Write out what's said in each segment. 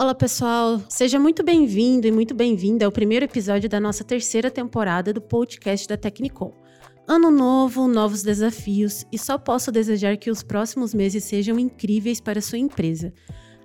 Olá, pessoal. Seja muito bem-vindo e muito bem-vinda ao primeiro episódio da nossa terceira temporada do podcast da Technicom. Ano novo, novos desafios e só posso desejar que os próximos meses sejam incríveis para a sua empresa.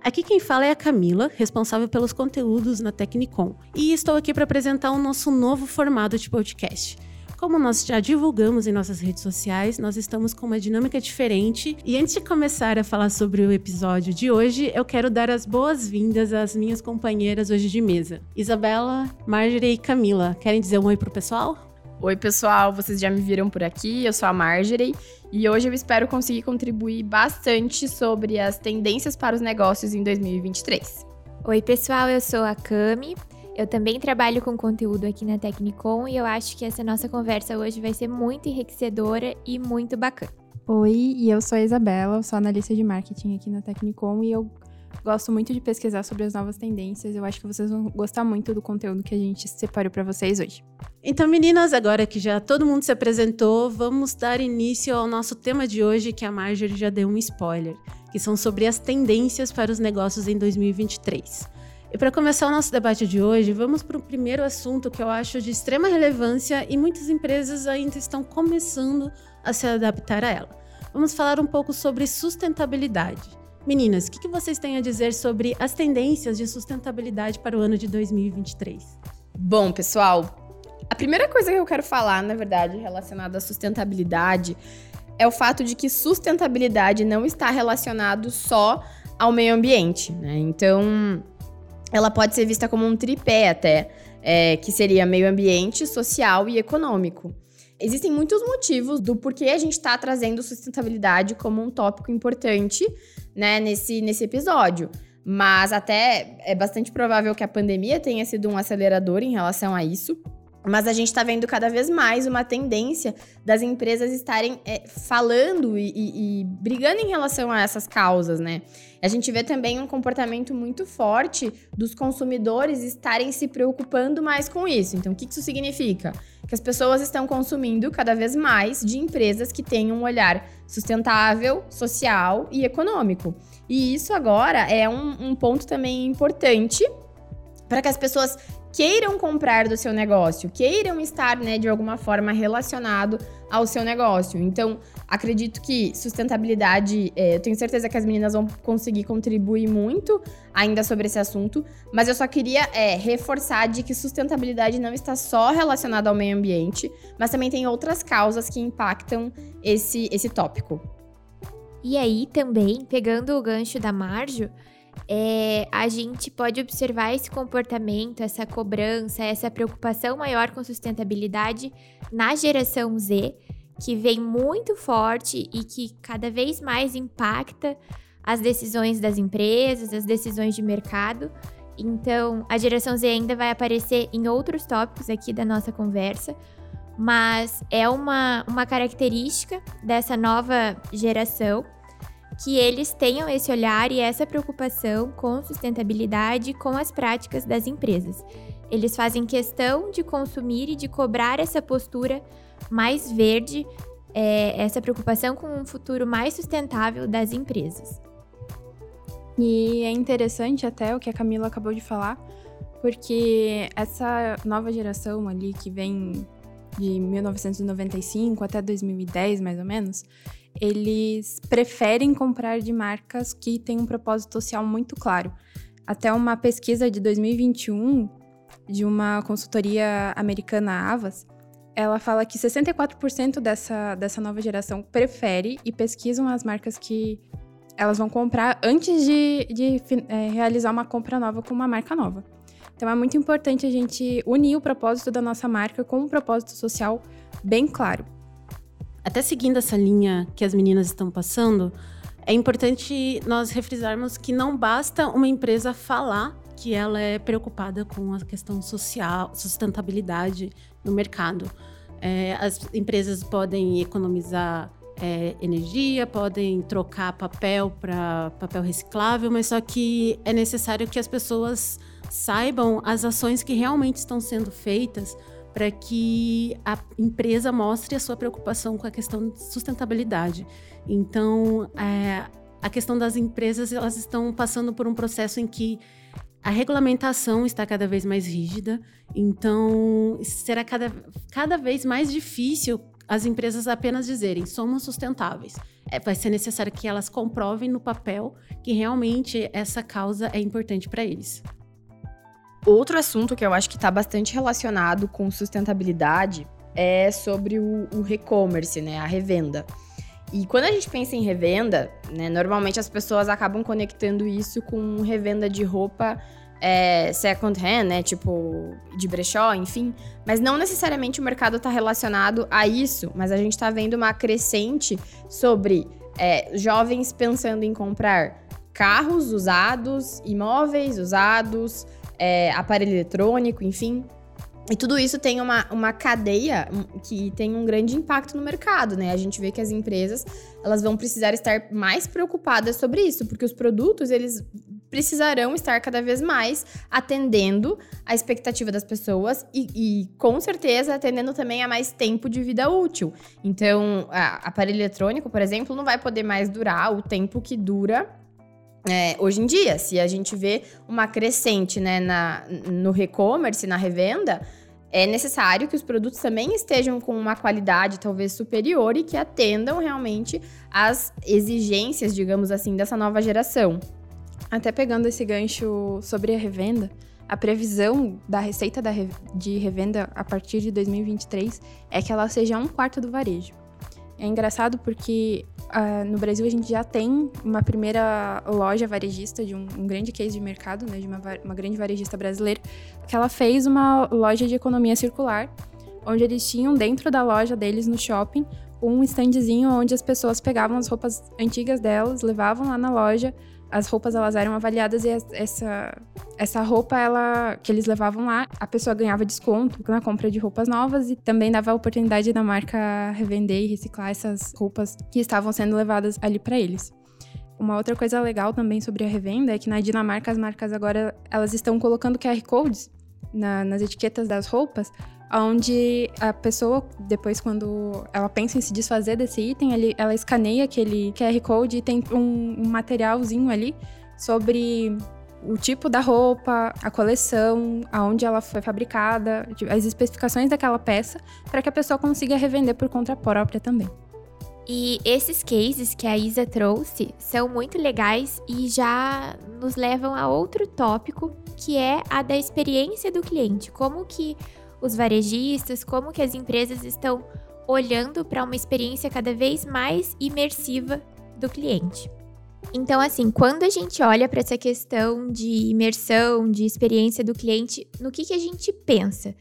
Aqui quem fala é a Camila, responsável pelos conteúdos na Technicom, e estou aqui para apresentar o nosso novo formato de podcast. Como nós já divulgamos em nossas redes sociais, nós estamos com uma dinâmica diferente. E antes de começar a falar sobre o episódio de hoje, eu quero dar as boas-vindas às minhas companheiras hoje de mesa. Isabela, Marjorie e Camila. Querem dizer um oi pro pessoal? Oi, pessoal, vocês já me viram por aqui, eu sou a Marjorie e hoje eu espero conseguir contribuir bastante sobre as tendências para os negócios em 2023. Oi, pessoal, eu sou a Cami. Eu também trabalho com conteúdo aqui na Technicom e eu acho que essa nossa conversa hoje vai ser muito enriquecedora e muito bacana. Oi, e eu sou a Isabela, sou analista de marketing aqui na Technicom e eu gosto muito de pesquisar sobre as novas tendências. Eu acho que vocês vão gostar muito do conteúdo que a gente separou para vocês hoje. Então, meninas, agora que já todo mundo se apresentou, vamos dar início ao nosso tema de hoje, que a Marjorie já deu um spoiler, que são sobre as tendências para os negócios em 2023. E para começar o nosso debate de hoje, vamos para o primeiro assunto que eu acho de extrema relevância e muitas empresas ainda estão começando a se adaptar a ela. Vamos falar um pouco sobre sustentabilidade. Meninas, o que, que vocês têm a dizer sobre as tendências de sustentabilidade para o ano de 2023? Bom, pessoal, a primeira coisa que eu quero falar, na verdade, relacionada à sustentabilidade, é o fato de que sustentabilidade não está relacionado só ao meio ambiente, né? Então, ela pode ser vista como um tripé até, é, que seria meio ambiente, social e econômico. Existem muitos motivos do porquê a gente está trazendo sustentabilidade como um tópico importante né, nesse, nesse episódio. Mas até é bastante provável que a pandemia tenha sido um acelerador em relação a isso. Mas a gente está vendo cada vez mais uma tendência das empresas estarem é, falando e, e, e, brigando em relação a essas causas, né? A gente vê também um comportamento muito forte dos consumidores estarem se preocupando mais com isso. Então, o que isso significa? Que as pessoas estão consumindo cada vez mais de empresas que têm um olhar sustentável, social e econômico. E isso agora é um, um ponto também importante para que as pessoas queiram comprar do seu negócio, queiram estar, né, de alguma forma relacionado ao seu negócio. Então, acredito que sustentabilidade, é, eu tenho certeza que as meninas vão conseguir contribuir muito ainda sobre esse assunto, mas eu só queria é, reforçar de que sustentabilidade não está só relacionada ao meio ambiente, mas também tem outras causas que impactam esse, esse tópico. E aí, também, pegando o gancho da Marjo, é, a gente pode observar esse comportamento, essa cobrança, essa preocupação maior com sustentabilidade na geração Z, que vem muito forte e que cada vez mais impacta as decisões das empresas, as decisões de mercado. Então, a geração Z ainda vai aparecer em outros tópicos aqui da nossa conversa, mas é uma, uma característica dessa nova geração que eles tenham esse olhar e essa preocupação com sustentabilidade com as práticas das empresas. Eles fazem questão de consumir e de cobrar essa postura mais verde, é, essa preocupação com um futuro mais sustentável das empresas. E é interessante até o que a Camila acabou de falar, porque essa nova geração ali que vem de 1995 até 2010, mais ou menos, eles preferem comprar de marcas que têm um propósito social muito claro. Até uma pesquisa de 2021 de uma consultoria americana Avas, ela fala que 64% dessa, dessa nova geração prefere e pesquisam as marcas que elas vão comprar antes de, de é, realizar uma compra nova com uma marca nova. Então é muito importante a gente unir o propósito da nossa marca com um propósito social bem claro. Até seguindo essa linha que as meninas estão passando, é importante nós refrisarmos que não basta uma empresa falar que ela é preocupada com a questão social, sustentabilidade no mercado. É, as empresas podem economizar é, energia, podem trocar papel para papel reciclável, mas só que é necessário que as pessoas saibam as ações que realmente estão sendo feitas para que a empresa mostre a sua preocupação com a questão de sustentabilidade. Então, é, a questão das empresas, elas estão passando por um processo em que A regulamentação está cada vez mais rígida, então será cada, cada vez mais difícil as empresas apenas dizerem somos sustentáveis. É, vai ser necessário que elas comprovem no papel que realmente essa causa é importante para eles. Outro assunto que eu acho que está bastante relacionado com sustentabilidade é sobre o, o e-commerce, né, a revenda. E quando a gente pensa em revenda, né, normalmente as pessoas acabam conectando isso com revenda de roupa é, second hand, né? Tipo, de brechó, enfim. Mas não necessariamente o mercado está relacionado a isso, mas a gente está vendo uma crescente sobre é, jovens pensando em comprar carros usados, imóveis usados, é, aparelho eletrônico, enfim. E tudo isso tem uma, uma cadeia que tem um grande impacto no mercado, né? A gente vê que as empresas, elas vão precisar estar mais preocupadas sobre isso, porque os produtos, eles precisarão estar cada vez mais atendendo a expectativa das pessoas e, e com certeza, atendendo também a mais tempo de vida útil. Então, a, aparelho eletrônico, por exemplo, não vai poder mais durar o tempo que dura é, hoje em dia, se a gente vê uma crescente né, na, no e-commerce, na revenda, é necessário que os produtos também estejam com uma qualidade talvez superior e que atendam realmente às exigências, digamos assim, dessa nova geração. Até pegando esse gancho sobre a revenda, a previsão da receita da re... de revenda a partir de 2023 é que ela seja um quarto do varejo. É engraçado porque uh, no Brasil a gente já tem uma primeira loja varejista de um, um grande case de mercado, né, de uma, uma grande varejista brasileira, que ela fez uma loja de economia circular, onde eles tinham dentro da loja deles no shopping um standzinho onde as pessoas pegavam as roupas antigas delas, levavam lá na loja, as roupas elas eram avaliadas e essa, essa roupa ela que eles levavam lá, a pessoa ganhava desconto na compra de roupas novas e também dava a oportunidade da marca revender e reciclar essas roupas que estavam sendo levadas ali para eles. Uma outra coisa legal também sobre a revenda é que na Dinamarca as marcas agora elas estão colocando QR codes na, nas etiquetas das roupas onde a pessoa, depois quando ela pensa em se desfazer desse item, ele, ela escaneia aquele QR Code e tem um, um materialzinho ali sobre o tipo da roupa, a coleção, aonde ela foi fabricada, as especificações daquela peça, para que a pessoa consiga revender por conta própria também. E esses cases que a Isa trouxe são muito legais e já nos levam a outro tópico, que é a da experiência do cliente. Como que os varejistas, como que as empresas estão olhando para uma experiência cada vez mais imersiva do cliente. Então, assim, quando a gente olha para essa questão de imersão, de experiência do cliente, no que, que a gente pensa?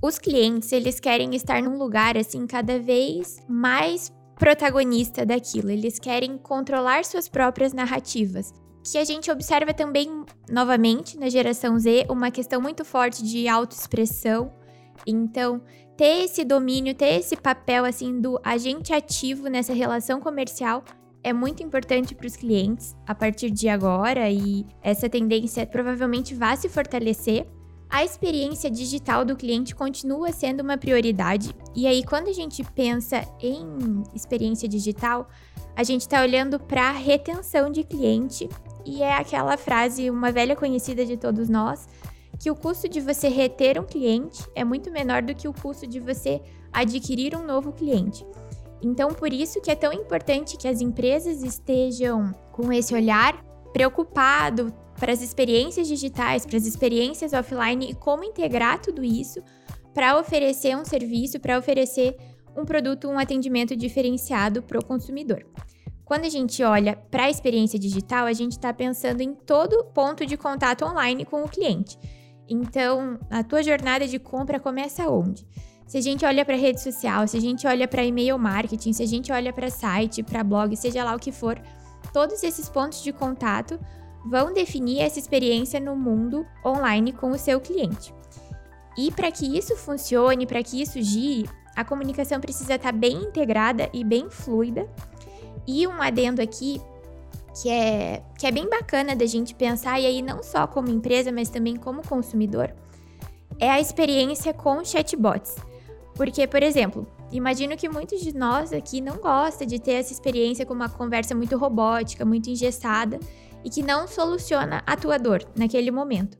Os clientes, eles querem estar num lugar, assim, cada vez mais protagonista daquilo. Eles querem controlar suas próprias narrativas. Que a gente observa também, novamente, na geração Z, uma questão muito forte de autoexpressão, então, ter esse domínio, ter esse papel assim do agente ativo nessa relação comercial é muito importante para os clientes a partir de agora e essa tendência provavelmente vai se fortalecer. A experiência digital do cliente continua sendo uma prioridade, e aí, quando a gente pensa em experiência digital, a gente está olhando para retenção de cliente, e é aquela frase, uma velha conhecida de todos nós, que o custo de você reter um cliente é muito menor do que o custo de você adquirir um novo cliente. Então, por isso que é tão importante que as empresas estejam com esse olhar preocupado para as experiências digitais, para as experiências offline e como integrar tudo isso para oferecer um serviço, para oferecer um produto, um atendimento diferenciado para o consumidor. Quando a gente olha para a experiência digital, a gente está pensando em todo ponto de contato online com o cliente. Então, a tua jornada de compra começa onde? Se a gente olha para rede social, se a gente olha para e-mail marketing, se a gente olha para site, para blog, seja lá o que for, todos esses pontos de contato vão definir essa experiência no mundo online com o seu cliente. E para que isso funcione, para que isso gire, a comunicação precisa estar tá bem integrada e bem fluida. E um adendo aqui que é, que é bem bacana da gente pensar, e aí não só como empresa, mas também como consumidor, é a experiência com chatbots. Porque, por exemplo, Imagino que muitos de nós aqui não gostam de ter essa experiência com uma conversa muito robótica, muito engessada e que não soluciona a tua dor naquele momento.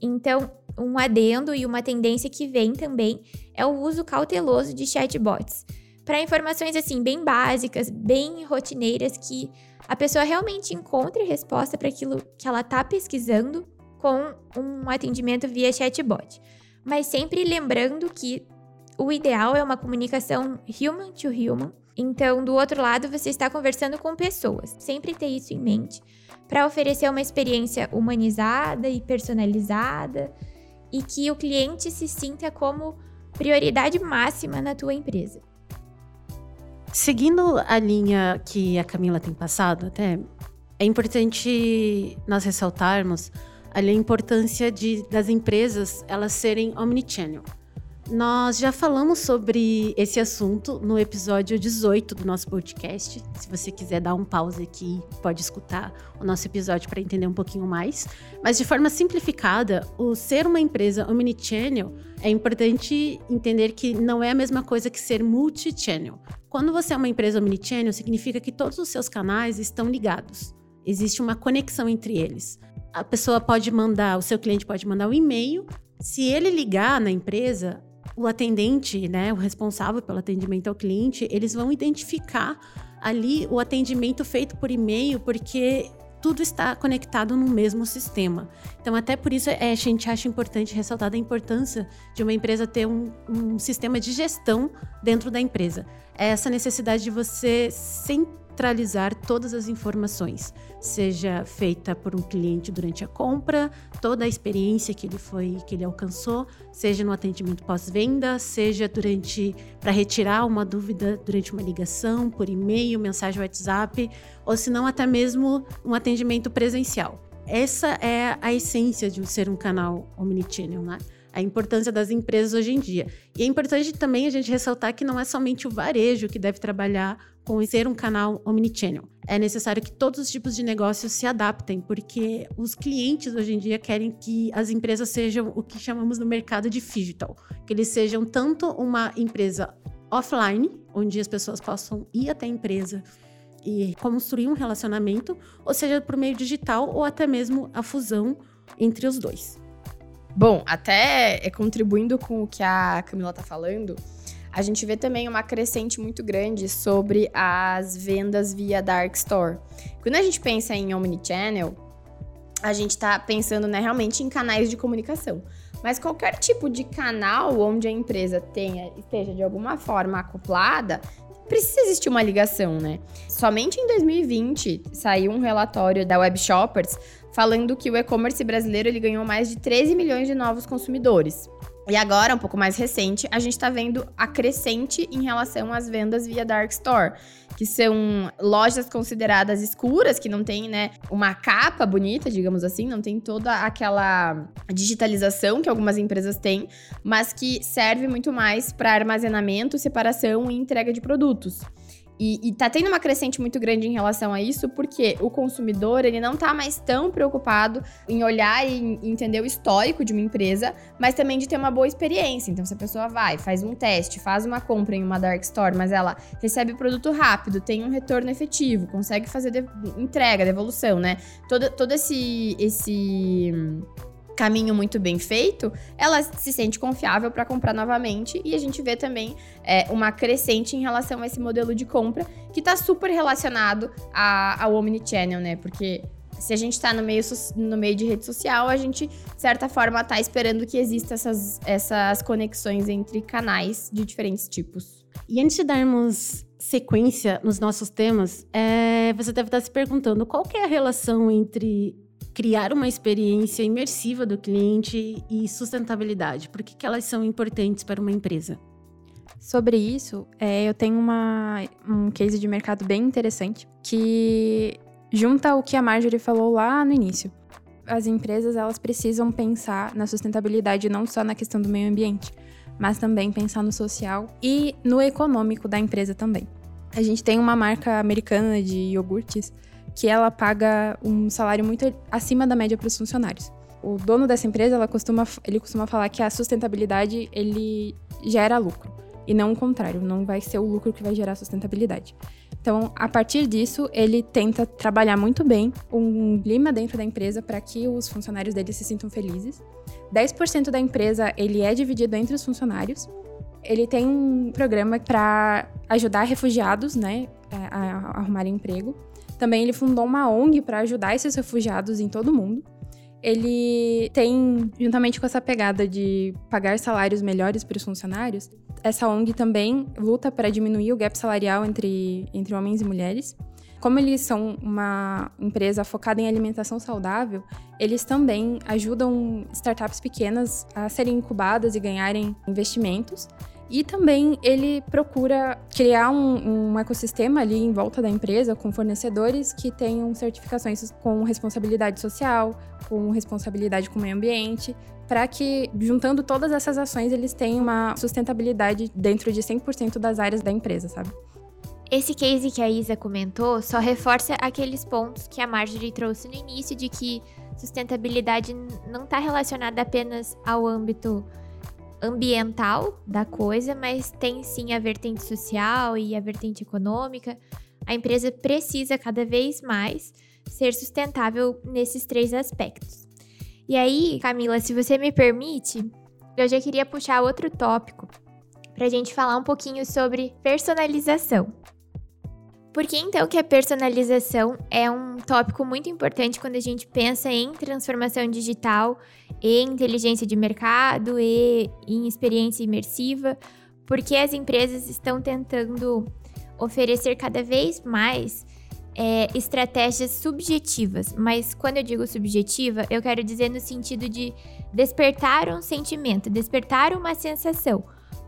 Então, um adendo e uma tendência que vem também é o uso cauteloso de chatbots. Para informações assim bem básicas, bem rotineiras que a pessoa realmente encontre resposta para aquilo que ela está pesquisando com um atendimento via chatbot. Mas sempre lembrando que o ideal é uma comunicação human to human. Então, do outro lado, você está conversando com pessoas. Sempre ter isso em mente para oferecer uma experiência humanizada e personalizada e que o cliente se sinta como prioridade máxima na tua empresa. Seguindo a linha que a Camila tem passado, até é importante nós ressaltarmos ali a importância de, das empresas elas serem omnichannel. Nós já falamos sobre esse assunto no episódio 18 do nosso podcast. Se você quiser dar um pause aqui, pode escutar o nosso episódio para entender um pouquinho mais. Mas de forma simplificada, o ser uma empresa omnichannel é importante entender que não é a mesma coisa que ser multichannel. Quando você é uma empresa omnichannel, significa que todos os seus canais estão ligados. Existe uma conexão entre eles. A pessoa pode mandar, o seu cliente pode mandar um e-mail. Se ele ligar na empresa, o atendente, né, o responsável pelo atendimento ao cliente, eles vão identificar ali o atendimento feito por e-mail, porque tudo está conectado no mesmo sistema. Então, até por isso, é, a gente acha importante ressaltar a importância de uma empresa ter um, um sistema de gestão dentro da empresa. É essa necessidade de você sempre centralizar todas as informações, seja feita por um cliente durante a compra, toda a experiência que ele foi, que ele alcançou, seja no atendimento pós-venda, seja durante para retirar uma dúvida durante uma ligação, por e-mail, mensagem WhatsApp, ou se não até mesmo um atendimento presencial. Essa é a essência de ser um canal omnichannel, né? a importância das empresas hoje em dia. E é importante também a gente ressaltar que não é somente o varejo que deve trabalhar com ser um canal omnichannel. É necessário que todos os tipos de negócios se adaptem, porque os clientes hoje em dia querem que as empresas sejam o que chamamos no mercado de digital, que eles sejam tanto uma empresa offline, onde as pessoas possam ir até a empresa e construir um relacionamento, ou seja, por meio digital ou até mesmo a fusão entre os dois. Bom, até é, contribuindo com o que a Camila tá falando, a gente vê também uma crescente muito grande sobre as vendas via Dark Store. Quando a gente pensa em Omnichannel, a gente está pensando né, realmente em canais de comunicação. Mas qualquer tipo de canal onde a empresa tenha, esteja de alguma forma acoplada, precisa existir uma ligação, né? Somente em 2020 saiu um relatório da Web Shoppers falando que o e-commerce brasileiro ele ganhou mais de 13 milhões de novos consumidores. E agora, um pouco mais recente, a gente está vendo a crescente em relação às vendas via Dark Store, que são lojas consideradas escuras, que não tem, né, uma capa bonita, digamos assim, não tem toda aquela digitalização que algumas empresas têm, mas que serve muito mais para armazenamento, separação e entrega de produtos. E, e tá tendo uma crescente muito grande em relação a isso, porque o consumidor, ele não tá mais tão preocupado em olhar e entender o histórico de uma empresa, mas também de ter uma boa experiência. Então, se a pessoa vai, faz um teste, faz uma compra em uma dark store, mas ela recebe o produto rápido, tem um retorno efetivo, consegue fazer de entrega, devolução, né? Todo, todo esse, esse caminho muito bem feito, ela se sente confiável para comprar novamente e a gente vê também é, uma crescente em relação a esse modelo de compra que está super relacionado a, ao omnichannel, né? Porque se a gente está no meio, no meio de rede social, a gente, de certa forma, está esperando que existam essas, essas conexões entre canais de diferentes tipos. E antes de darmos sequência nos nossos temas, é, você deve estar se perguntando qual é a relação entre criar uma experiência imersiva do cliente e sustentabilidade? Por que, que elas são importantes para uma empresa? Sobre isso, é, eu tenho uma, um case de mercado bem interessante que junta o que a Marjorie falou lá no início. As empresas elas precisam pensar na sustentabilidade não só na questão do meio ambiente, mas também pensar no social e no econômico da empresa também. A gente tem uma marca americana de iogurtes que ela paga um salário muito acima da média para os funcionários. O dono dessa empresa, ela costuma, ele costuma falar que a sustentabilidade ele gera lucro. e não o contrário, não vai ser o lucro que vai gerar sustentabilidade. Então, a partir disso, ele tenta trabalhar muito bem um clima dentro da empresa para que os funcionários dele se sintam felizes. 10% da empresa ele é dividido entre os funcionários. Ele tem um programa para ajudar refugiados, né, a, a emprego. Também ele fundou uma ONG para ajudar esses refugiados em todo o mundo. Ele tem, juntamente com essa pegada de pagar salários melhores para os funcionários, essa ONG também luta para diminuir o gap salarial entre, entre homens e mulheres. Como eles são uma empresa focada em alimentação saudável, eles também ajudam startups pequenas a serem incubadas e ganharem investimentos. E também ele procura criar um, um, ecossistema ali em volta da empresa com fornecedores que tenham certificações com responsabilidade social, com responsabilidade com o meio ambiente, para que, juntando todas essas ações, eles tenham uma sustentabilidade dentro de 100% das áreas da empresa, sabe? Esse case que a Isa comentou só reforça aqueles pontos que a Marjorie trouxe no início de que sustentabilidade não está relacionada apenas ao âmbito ambiental da coisa, mas tem sim a vertente social e a vertente econômica. A empresa precisa cada vez mais ser sustentável nesses três aspectos. E aí, Camila, se você me permite, eu já queria puxar outro tópico para a gente falar um pouquinho sobre personalização. Por que então que a personalização é um tópico muito importante quando a gente pensa em transformação digital e inteligência de mercado e em experiência imersiva? Porque as empresas estão tentando oferecer cada vez mais é, estratégias subjetivas, mas quando eu digo subjetiva, eu quero dizer no sentido de despertar um sentimento, despertar uma sensação,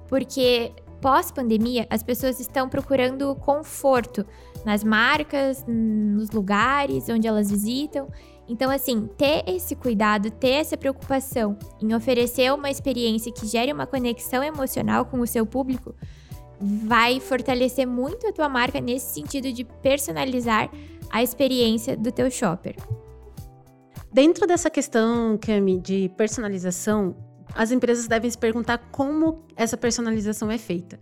porque pós-pandemia, as pessoas estão procurando conforto nas marcas, nos lugares onde elas visitam. Então, assim, ter esse cuidado, ter essa preocupação em oferecer uma experiência que gere uma conexão emocional com o seu público, vai fortalecer muito a tua marca nesse sentido de personalizar a experiência do teu shopper. Dentro dessa questão, Cami, de personalização, as empresas devem se perguntar como essa personalização é feita.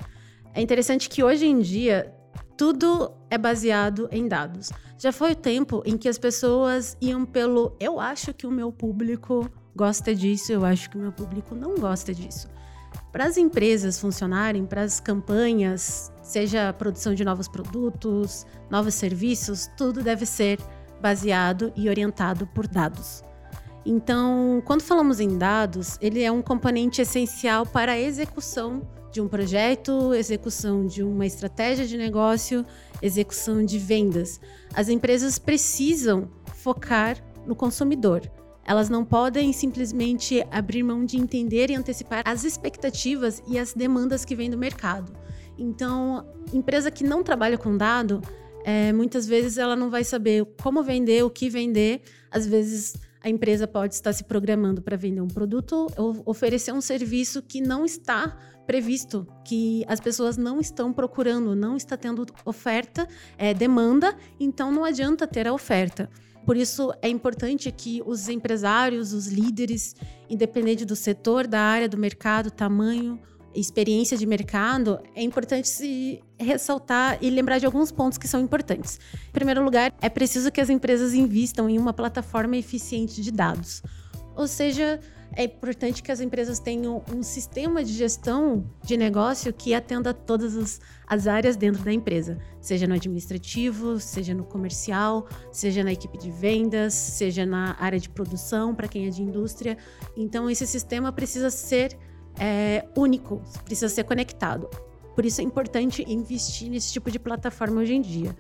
É interessante que hoje em dia tudo é baseado em dados. Já foi o tempo em que as pessoas iam pelo eu acho que o meu público gosta disso, eu acho que o meu público não gosta disso. Para as empresas funcionarem, para as campanhas, seja a produção de novos produtos, novos serviços, tudo deve ser baseado e orientado por dados. Então, quando falamos em dados, ele é um componente essencial para a execução de um projeto, execução de uma estratégia de negócio, execução de vendas. As empresas precisam focar no consumidor. Elas não podem simplesmente abrir mão de entender e antecipar as expectativas e as demandas que vêm do mercado. Então, empresa que não trabalha com dado, é, muitas vezes ela não vai saber como vender, o que vender. Às vezes a empresa pode estar se programando para vender um produto ou oferecer um serviço que não está previsto, que as pessoas não estão procurando, não está tendo oferta, é, demanda, então não adianta ter a oferta. Por isso é importante que os empresários, os líderes, independente do setor, da área, do mercado, tamanho, experiência de mercado, é importante se ressaltar e lembrar de alguns pontos que são importantes. Em primeiro lugar, é preciso que as empresas invistam em uma plataforma eficiente de dados. Ou seja, é importante que as empresas tenham um sistema de gestão de negócio que atenda todas as, as áreas dentro da empresa, seja no administrativo, seja no comercial, seja na equipe de vendas, seja na área de produção, para quem é de indústria. Então, esse sistema precisa ser é, único, precisa ser conectado. Por isso é importante investir nesse tipo de plataforma hoje em dia.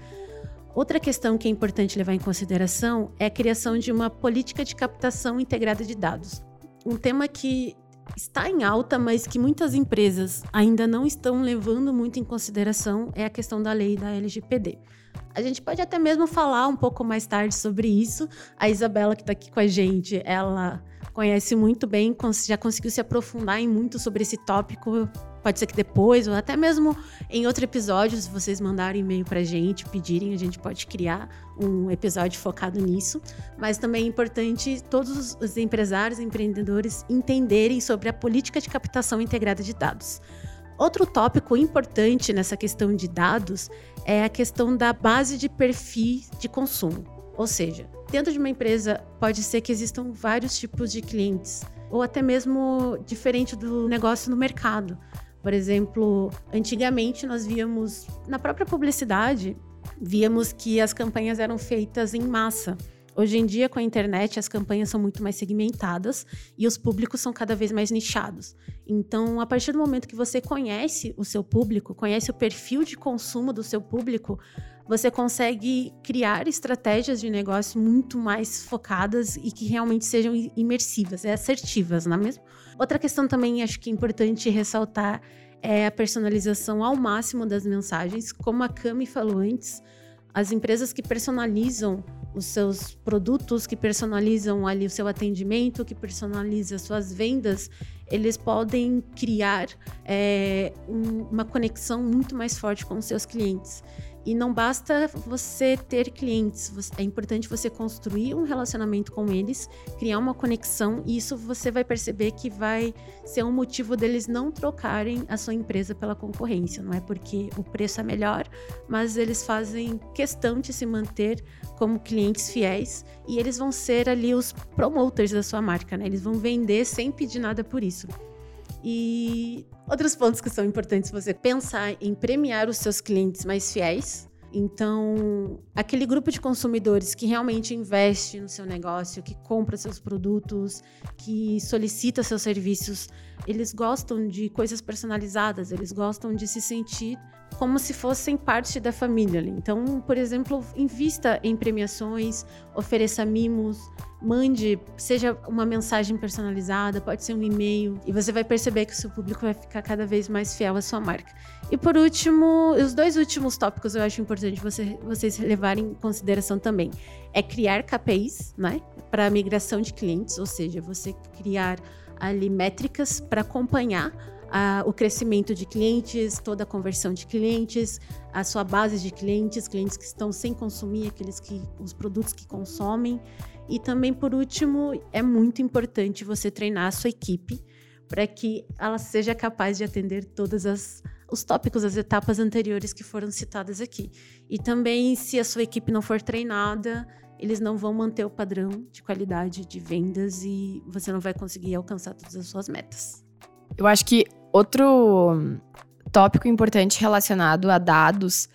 Outra questão que é importante levar em consideração é a criação de uma política de captação integrada de dados. Um tema que está em alta, mas que muitas empresas ainda não estão levando muito em consideração é a questão da lei da LGPD. A gente pode até mesmo falar um pouco mais tarde sobre isso. A Isabela, que está aqui com a gente, ela conhece muito bem, já conseguiu se aprofundar em muito sobre esse tópico. Pode ser que depois, ou até mesmo em outro episódio, se vocês mandarem e-mail pra gente, pedirem, a gente pode criar um episódio focado nisso. Mas também é importante todos os empresários e empreendedores entenderem sobre a política de captação integrada de dados. Outro tópico importante nessa questão de dados é a questão da base de perfil de consumo. Ou seja, dentro de uma empresa pode ser que existam vários tipos de clientes, ou até mesmo diferente do negócio no mercado. Por exemplo, antigamente nós víamos na própria publicidade, víamos que as campanhas eram feitas em massa. Hoje em dia, com a internet, as campanhas são muito mais segmentadas e os públicos são cada vez mais nichados. Então, a partir do momento que você conhece o seu público, conhece o perfil de consumo do seu público, você consegue criar estratégias de negócio muito mais focadas e que realmente sejam imersivas, é assertivas, não é mesmo? Outra questão também acho que é importante ressaltar é a personalização ao máximo das mensagens. Como a Cami falou antes, as empresas que personalizam os seus produtos, que personalizam ali o seu atendimento, que personaliza suas vendas, eles podem criar é, um, uma conexão muito mais forte com os seus clientes. E não basta você ter clientes, é importante você construir um relacionamento com eles, criar uma conexão, e isso você vai perceber que vai ser um motivo deles não trocarem a sua empresa pela concorrência. Não é porque o preço é melhor, mas eles fazem questão de se manter como clientes fiéis e eles vão ser ali os promoters da sua marca, né? Eles vão vender sem pedir nada por isso. E outros pontos que são importantes você pensar em premiar os seus clientes mais fiéis. Então, aquele grupo de consumidores que realmente investe no seu negócio, que compra seus produtos, que solicita seus serviços, eles gostam de coisas personalizadas, eles gostam de se sentir como se fossem parte da família. Então, por exemplo, invista em premiações, ofereça mimos, mande, seja uma mensagem personalizada, pode ser um e-mail, e você vai perceber que o seu público vai ficar cada vez mais fiel à sua marca. E por último, os dois últimos tópicos eu acho importante você, vocês levarem em consideração também. É criar KPIs, né, para migração de clientes, ou seja, você criar ali métricas para acompanhar a, o crescimento de clientes, toda a conversão de clientes, a sua base de clientes, clientes que estão sem consumir, aqueles que os produtos que consomem. E também, por último, é muito importante você treinar a sua equipe para que ela seja capaz de atender todas as os tópicos, as etapas anteriores que foram citadas aqui. E também, se a sua equipe não for treinada, eles não vão manter o padrão de qualidade de vendas e você não vai conseguir alcançar todas as suas metas. Eu acho que outro tópico importante relacionado a dados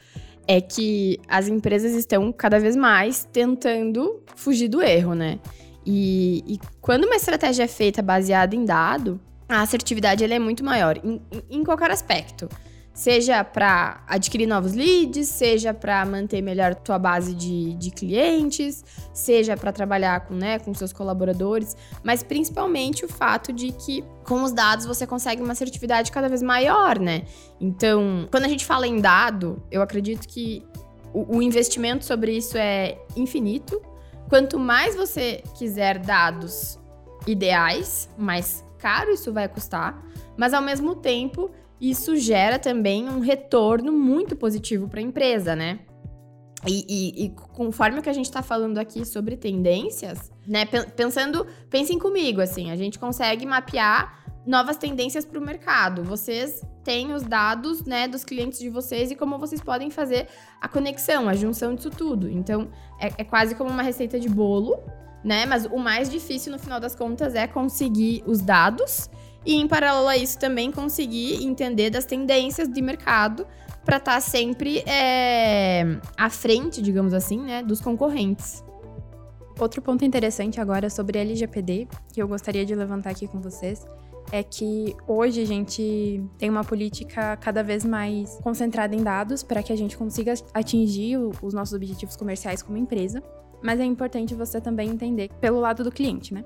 é que as empresas estão cada vez mais tentando fugir do erro, né? E, e quando uma estratégia é feita baseada em dado, a assertividade é muito maior em, em qualquer aspecto. Seja para adquirir novos leads, seja para manter melhor tua base de, de clientes, seja para trabalhar com, né, com seus colaboradores, mas principalmente o fato de que com os dados você consegue uma assertividade cada vez maior, né? Então, quando a gente fala em dado, eu acredito que o, o investimento sobre isso é infinito. Quanto mais você quiser dados ideais, mais caro isso vai custar, mas ao mesmo tempo isso gera também um retorno muito positivo para a empresa, né? E, e, e, conforme o que a gente está falando aqui sobre tendências, né? Pensando, pensem comigo, assim, a gente consegue mapear novas tendências para o mercado. Vocês têm os dados, né, dos clientes de vocês e como vocês podem fazer a conexão, a junção disso tudo. Então, é, é quase como uma receita de bolo, né? Mas o mais difícil no final das contas é conseguir os dados e, em paralelo a isso, também conseguir entender das tendências de mercado para estar tá sempre é, à frente, digamos assim, né, dos concorrentes. Outro ponto interessante agora sobre LGPD, que eu gostaria de levantar aqui com vocês, é que hoje a gente tem uma política cada vez mais concentrada em dados para que a gente consiga atingir os nossos objetivos comerciais como empresa. Mas é importante você também entender pelo lado do cliente, né?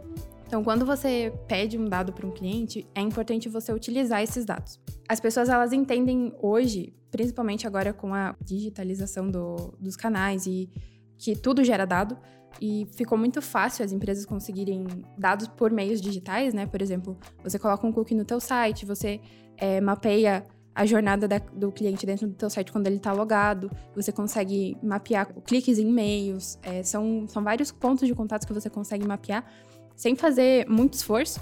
Então, quando você pede um dado para um cliente, é importante você utilizar esses dados. As pessoas elas entendem hoje, principalmente agora com a digitalização do, dos canais e que tudo gera dado, e ficou muito fácil as empresas conseguirem dados por meios digitais, né? Por exemplo, você coloca um cookie no teu site, você é, mapeia a jornada da, do cliente dentro do teu site quando ele está logado, você consegue mapear cliques em e-mails, é, são, são vários pontos de contato que você consegue mapear sem fazer muito esforço.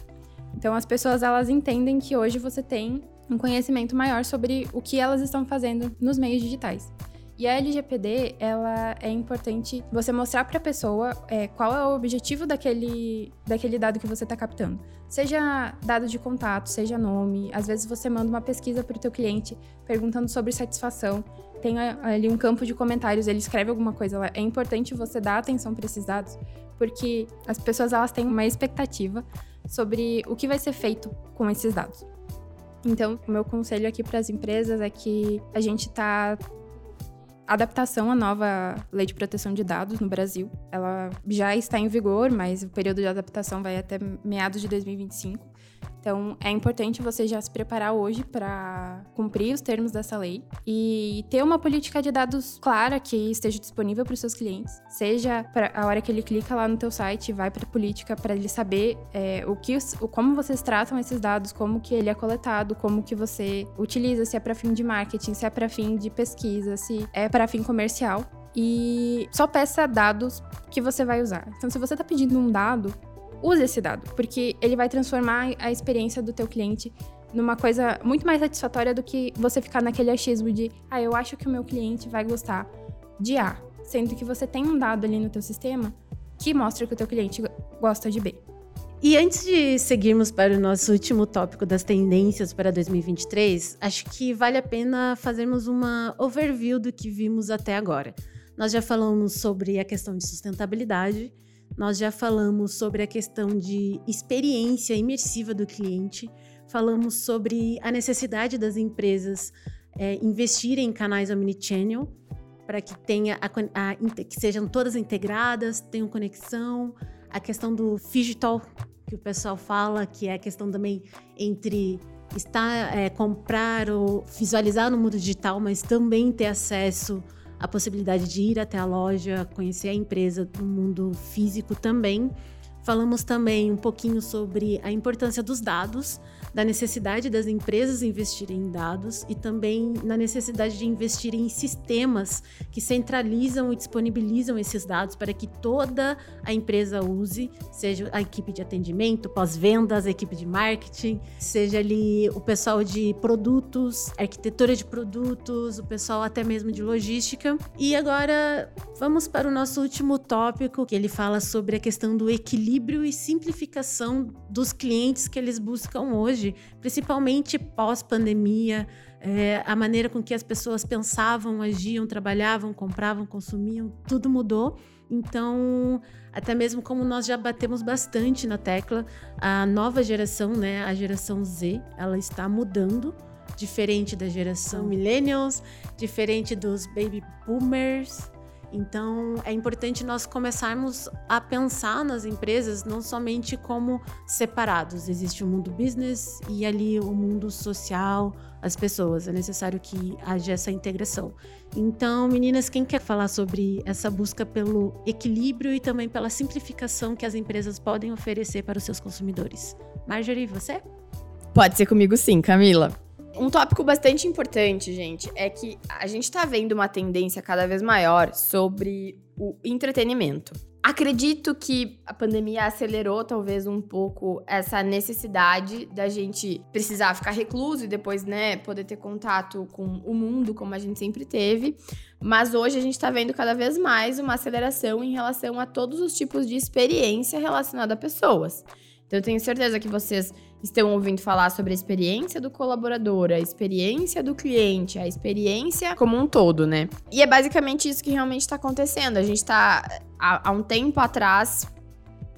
Então as pessoas elas entendem que hoje você tem um conhecimento maior sobre o que elas estão fazendo nos meios digitais. E a LGPD, ela é importante você mostrar para a pessoa é, qual é o objetivo daquele, daquele dado que você está captando. Seja dado de contato, seja nome. Às vezes você manda uma pesquisa para o teu cliente perguntando sobre satisfação. Tem ali um campo de comentários, ele escreve alguma coisa lá. É importante você dar atenção para esses dados, porque as pessoas elas têm uma expectativa sobre o que vai ser feito com esses dados. Então, o meu conselho aqui para as empresas é que a gente está adaptação à nova lei de proteção de dados no Brasil. Ela já está em vigor, mas o período de adaptação vai até meados de 2025. Então, é importante você já se preparar hoje para cumprir os termos dessa lei e ter uma política de dados clara que esteja disponível para os seus clientes. Seja para a hora que ele clica lá no teu site, vai para a política para ele saber é, o que, o, como vocês tratam esses dados, como que ele é coletado, como que você utiliza, se é para fim de marketing, se é para fim de pesquisa, se é para fim comercial e só peça dados que você vai usar. Então, se você está pedindo um dado, use esse dado, porque ele vai transformar a experiência do teu cliente numa coisa muito mais satisfatória do que você ficar naquele achismo de, ah, eu acho que o meu cliente vai gostar de A, sendo que você tem um dado ali no teu sistema que mostra que o teu cliente gosta de B. E antes de seguirmos para o nosso último tópico das tendências para 2023, acho que vale a pena fazermos uma overview do que vimos até agora. Nós já falamos sobre a questão de sustentabilidade, nós já falamos sobre a questão de experiência imersiva do cliente, falamos sobre a necessidade das empresas é, investirem em canais omnichannel para que tenha a, a, que sejam todas integradas, tenham conexão, a questão do digital que o pessoal fala, que é a questão também entre estar é, comprar ou visualizar no mundo digital, mas também ter acesso a possibilidade de ir até a loja, conhecer a empresa no mundo físico também. Falamos também um pouquinho sobre a importância dos dados, da necessidade das empresas investirem em dados e também na necessidade de investir em sistemas que centralizam e disponibilizam esses dados para que toda a empresa use, seja a equipe de atendimento, pós-vendas, a equipe de marketing, seja ali o pessoal de produtos, arquitetura de produtos, o pessoal até mesmo de logística. E agora vamos para o nosso último tópico, que ele fala sobre a questão do equilíbrio e simplificação dos clientes que eles buscam hoje hoje, principalmente pós-pandemia, é, a maneira com que as pessoas pensavam, agiam, trabalhavam, compravam, consumiam, tudo mudou. Então, até mesmo como nós já batemos bastante na tecla, a nova geração, né, a geração Z, ela está mudando, diferente da geração millennials, diferente dos baby boomers, então, é importante nós começarmos a pensar nas empresas não somente como separados. Existe o mundo business e ali o mundo social, as pessoas. É necessário que haja essa integração. Então, meninas, quem quer falar sobre essa busca pelo equilíbrio e também pela simplificação que as empresas podem oferecer para os seus consumidores? Marjorie, você? Pode ser comigo sim, Camila. Um tópico bastante importante, gente, é que a gente tá vendo uma tendência cada vez maior sobre o entretenimento. Acredito que a pandemia acelerou talvez um pouco essa necessidade da gente precisar ficar recluso e depois, né, poder ter contato com o mundo como a gente sempre teve. Mas hoje a gente tá vendo cada vez mais uma aceleração em relação a todos os tipos de experiência relacionada a pessoas. Então eu tenho certeza que vocês estão ouvindo falar sobre a experiência do colaborador, a experiência do cliente, a experiência como um todo, né? E é basicamente isso que realmente está acontecendo. A gente está há, há um tempo atrás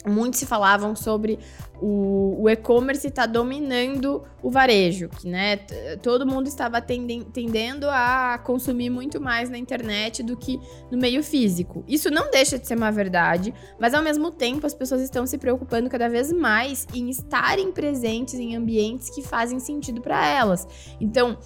muitos se falavam sobre o, o e-commerce está dominando o varejo, que né, todo mundo estava tendendo a consumir muito mais na internet do que no meio físico. Isso não deixa de ser uma verdade, mas ao mesmo tempo as pessoas estão se preocupando cada vez mais em estarem presentes em ambientes que fazem sentido para elas. Então,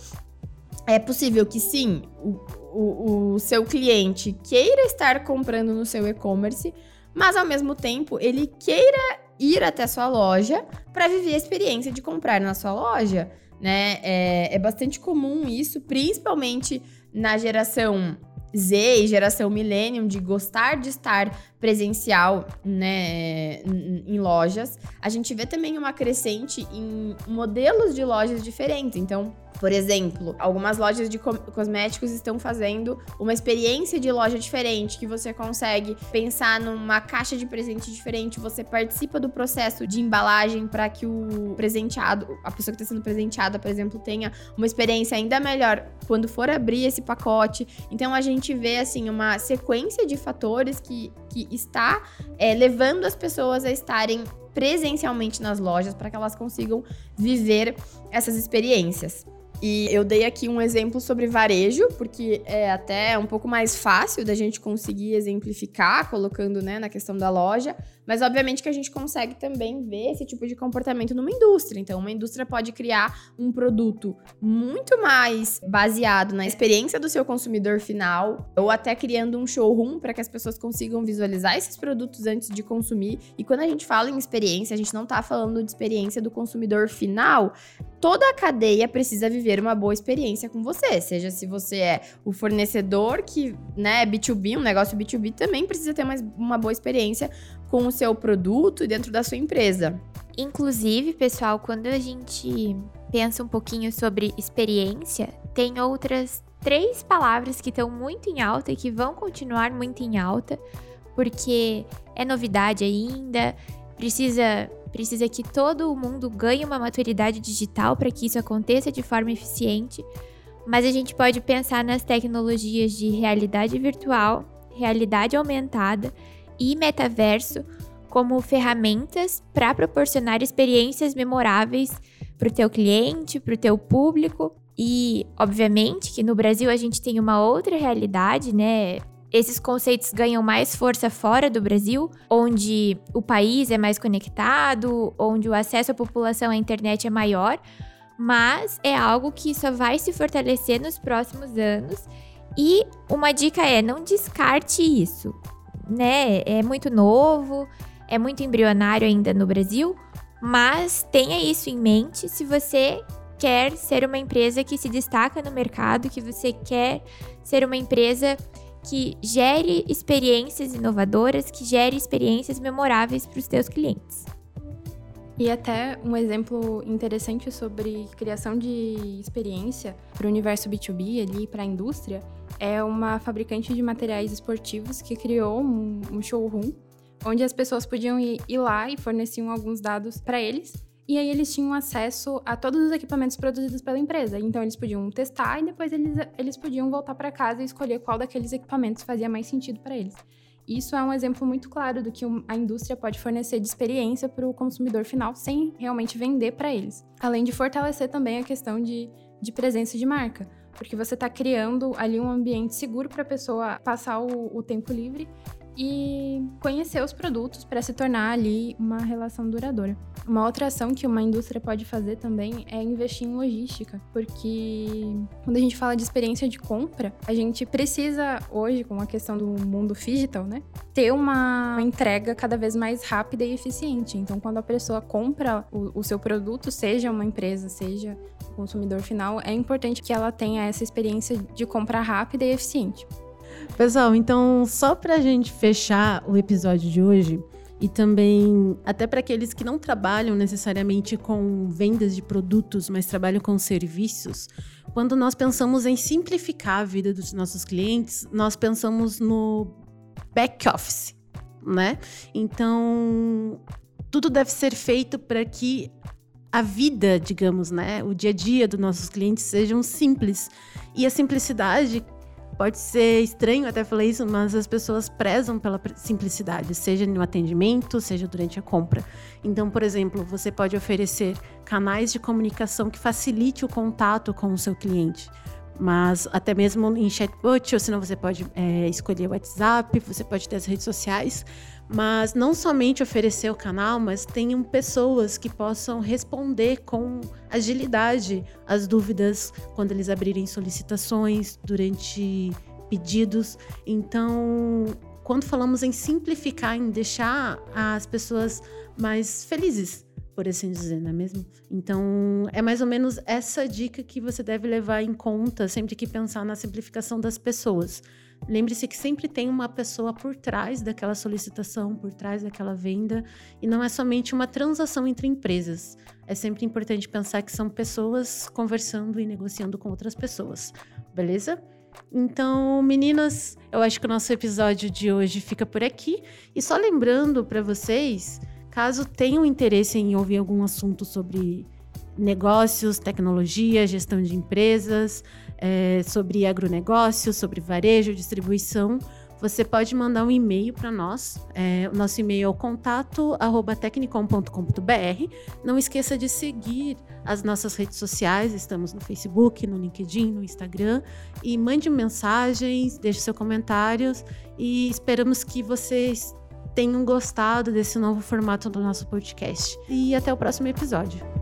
é possível que sim, o, o, o seu cliente queira estar comprando no seu e-commerce, mas ao mesmo tempo ele queira ir até sua loja para viver a experiência de comprar na sua loja, né? É, é bastante comum isso, principalmente na geração Z e geração millennium de gostar de estar presencial, né, em lojas, a gente vê também uma crescente em modelos de lojas diferentes. Então, por exemplo, algumas lojas de cosméticos estão fazendo uma experiência de loja diferente, que você consegue pensar numa caixa de presente diferente, você participa do processo de embalagem para que o presenteado, a pessoa que está sendo presenteada, por exemplo, tenha uma experiência ainda melhor quando for abrir esse pacote. Então a gente vê assim uma sequência de fatores que, que está é, levando as pessoas a estarem presencialmente nas lojas para que elas consigam viver essas experiências. E eu dei aqui um exemplo sobre varejo, porque é até um pouco mais fácil da gente conseguir exemplificar, colocando né, na questão da loja, mas obviamente que a gente consegue também ver esse tipo de comportamento numa indústria. Então, uma indústria pode criar um produto muito mais baseado na experiência do seu consumidor final, ou até criando um showroom para que as pessoas consigam visualizar esses produtos antes de consumir. E quando a gente fala em experiência, a gente não está falando de experiência do consumidor final, toda a cadeia precisa viver uma boa experiência com você. Seja se você é o fornecedor que, né, B2B, um negócio B2B também precisa ter uma, uma boa experiência com o seu produto e dentro da sua empresa. Inclusive, pessoal, quando a gente pensa um pouquinho sobre experiência, tem outras três palavras que estão muito em alta e que vão continuar muito em alta, porque é novidade ainda, precisa Precisa que todo mundo ganhe uma maturidade digital para que isso aconteça de forma eficiente. Mas a gente pode pensar nas tecnologias de realidade virtual, realidade aumentada e metaverso como ferramentas para proporcionar experiências memoráveis para o teu cliente, para o teu público. E, obviamente, que no Brasil a gente tem uma outra realidade, né? esses conceitos ganham mais força fora do Brasil, onde o país é mais conectado, onde o acesso à população à internet é maior, mas é algo que só vai se fortalecer nos próximos anos. E uma dica é: não descarte isso, né? É muito novo, é muito embrionário ainda no Brasil, mas tenha isso em mente se você quer ser uma empresa que se destaca no mercado, que você quer ser uma empresa que gere experiências inovadoras, que gere experiências memoráveis para os teus clientes. E até um exemplo interessante sobre criação de experiência para o universo B2B ali, para a indústria, é uma fabricante de materiais esportivos que criou um, um showroom onde as pessoas podiam ir, ir lá e forneciam alguns dados para eles e aí eles tinham acesso a todos os equipamentos produzidos pela empresa. Então eles podiam testar e depois eles, eles podiam voltar para casa e escolher qual daqueles equipamentos fazia mais sentido para eles. Isso é um exemplo muito claro do que a indústria pode fornecer de experiência para o consumidor final sem realmente vender para eles. Além de fortalecer também a questão de, de presença de marca, porque você está criando ali um ambiente seguro para a pessoa passar o, o tempo livre e conhecer os produtos para se tornar ali uma relação duradoura. Uma outra ação que uma indústria pode fazer também é investir em logística, porque quando a gente fala de experiência de compra, a gente precisa hoje, com a questão do mundo digital, né, ter uma entrega cada vez mais rápida e eficiente. Então, quando a pessoa compra o, o seu produto, seja uma empresa, seja consumidor final, é importante que ela tenha essa experiência de compra rápida e eficiente. Pessoal, então só para a gente fechar o episódio de hoje e também até para aqueles que não trabalham necessariamente com vendas de produtos, mas trabalham com serviços, quando nós pensamos em simplificar a vida dos nossos clientes, nós pensamos no back office, né? Então, tudo deve ser feito para que a vida, digamos, né, o dia a dia dos nossos clientes sejam simples. E a simplicidade Pode ser estranho até falar isso, mas as pessoas prezam pela simplicidade, seja no atendimento, seja durante a compra. Então, por exemplo, você pode oferecer canais de comunicação que facilite o contato com o seu cliente mas até mesmo em chatbot, ou senão você pode é, escolher o WhatsApp, você pode ter as redes sociais, mas não somente oferecer o canal, mas tenham pessoas que possam responder com agilidade as dúvidas quando eles abrirem solicitações, durante pedidos. Então, quando falamos em simplificar, em deixar as pessoas mais felizes, por assim dizer, não é mesmo? Então, é mais ou menos essa dica que você deve levar em conta sempre que pensar na simplificação das pessoas. Lembre-se que sempre tem uma pessoa por trás daquela solicitação, por trás daquela venda, e não é somente uma transação entre empresas. É sempre importante pensar que são pessoas conversando e negociando com outras pessoas, beleza? Então, meninas, eu acho que o nosso episódio de hoje fica por aqui. E só lembrando para vocês, caso tenham interesse em ouvir algum assunto sobre negócios, tecnologia, gestão de empresas, é, sobre agronegócio, sobre varejo, distribuição, você pode mandar um e-mail para nós. É, o nosso e-mail é o contato tecnicom.com.br. Não esqueça de seguir as nossas redes sociais. Estamos no Facebook, no LinkedIn, no Instagram. E mande mensagens, deixe seus comentários. E esperamos que vocês tenham gostado desse novo formato do nosso podcast. E até o próximo episódio.